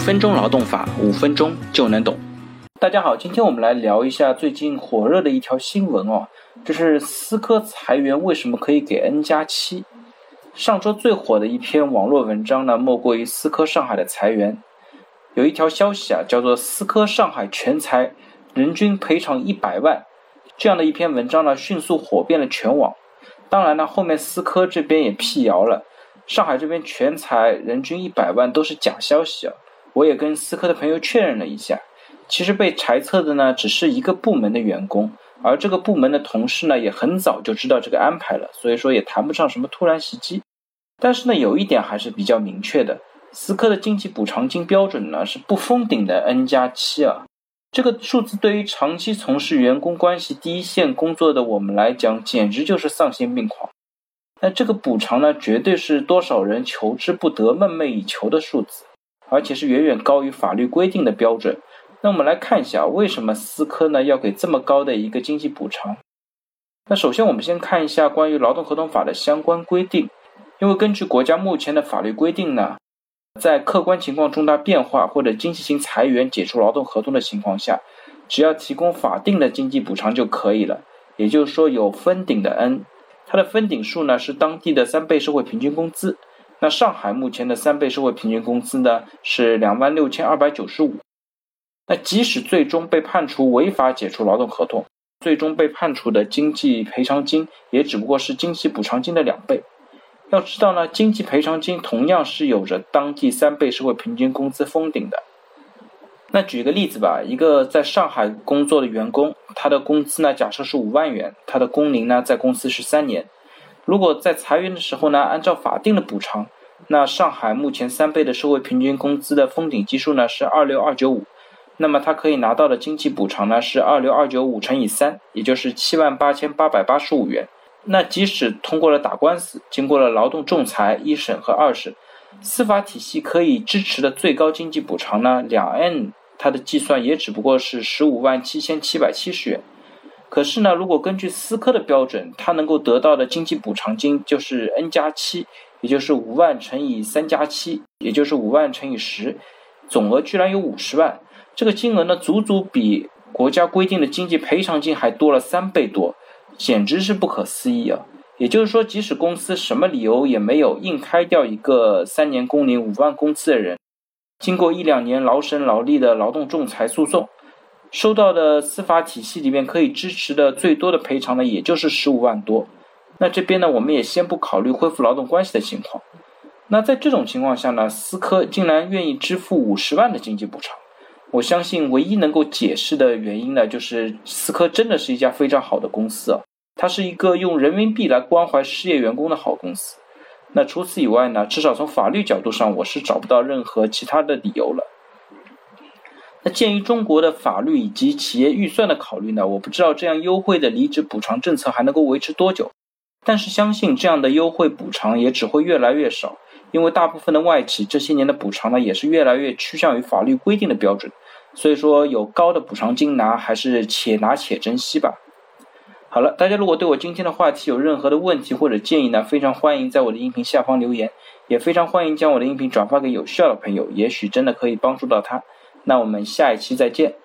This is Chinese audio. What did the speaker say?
分钟劳动法，五分钟就能懂。大家好，今天我们来聊一下最近火热的一条新闻哦，就是思科裁员为什么可以给 N 加七？上周最火的一篇网络文章呢，莫过于思科上海的裁员。有一条消息啊，叫做“思科上海全裁，人均赔偿一百万”，这样的一篇文章呢，迅速火遍了全网。当然呢，后面思科这边也辟谣了，上海这边全裁人均一百万都是假消息啊。我也跟思科的朋友确认了一下，其实被裁撤的呢，只是一个部门的员工，而这个部门的同事呢，也很早就知道这个安排了，所以说也谈不上什么突然袭击。但是呢，有一点还是比较明确的。思科的经济补偿金标准呢是不封顶的 N 加七啊，这个数字对于长期从事员工关系第一线工作的我们来讲，简直就是丧心病狂。那这个补偿呢，绝对是多少人求之不得、梦寐以求的数字，而且是远远高于法律规定的标准。那我们来看一下，为什么思科呢要给这么高的一个经济补偿？那首先我们先看一下关于劳动合同法的相关规定，因为根据国家目前的法律规定呢。在客观情况重大变化或者经济性裁员解除劳动合同的情况下，只要提供法定的经济补偿就可以了。也就是说，有封顶的 N，它的封顶数呢是当地的三倍社会平均工资。那上海目前的三倍社会平均工资呢是两万六千二百九十五。那即使最终被判处违法解除劳动合同，最终被判处的经济赔偿金也只不过是经济补偿金的两倍。要知道呢，经济赔偿金同样是有着当地三倍社会平均工资封顶的。那举个例子吧，一个在上海工作的员工，他的工资呢，假设是五万元，他的工龄呢在公司是三年。如果在裁员的时候呢，按照法定的补偿，那上海目前三倍的社会平均工资的封顶基数呢是二六二九五，那么他可以拿到的经济补偿呢是二六二九五乘以三，也就是七万八千八百八十五元。那即使通过了打官司，经过了劳动仲裁一审和二审，司法体系可以支持的最高经济补偿呢，两 N 它的计算也只不过是十五万七千七百七十元。可是呢，如果根据思科的标准，他能够得到的经济补偿金就是 N 加七，也就是五万乘以三加七，也就是五万乘以十，总额居然有五十万。这个金额呢，足足比国家规定的经济赔偿金还多了三倍多。简直是不可思议啊！也就是说，即使公司什么理由也没有，硬开掉一个三年工龄五万工资的人，经过一两年劳神劳力的劳动仲裁诉讼，收到的司法体系里面可以支持的最多的赔偿呢，也就是十五万多。那这边呢，我们也先不考虑恢复劳动关系的情况。那在这种情况下呢，思科竟然愿意支付五十万的经济补偿。我相信，唯一能够解释的原因呢，就是思科真的是一家非常好的公司啊。它是一个用人民币来关怀失业员工的好公司。那除此以外呢？至少从法律角度上，我是找不到任何其他的理由了。那鉴于中国的法律以及企业预算的考虑呢，我不知道这样优惠的离职补偿政策还能够维持多久。但是相信这样的优惠补偿也只会越来越少，因为大部分的外企这些年的补偿呢，也是越来越趋向于法律规定的标准。所以说，有高的补偿金拿，还是且拿且珍惜吧。好了，大家如果对我今天的话题有任何的问题或者建议呢，非常欢迎在我的音频下方留言，也非常欢迎将我的音频转发给有需要的朋友，也许真的可以帮助到他。那我们下一期再见。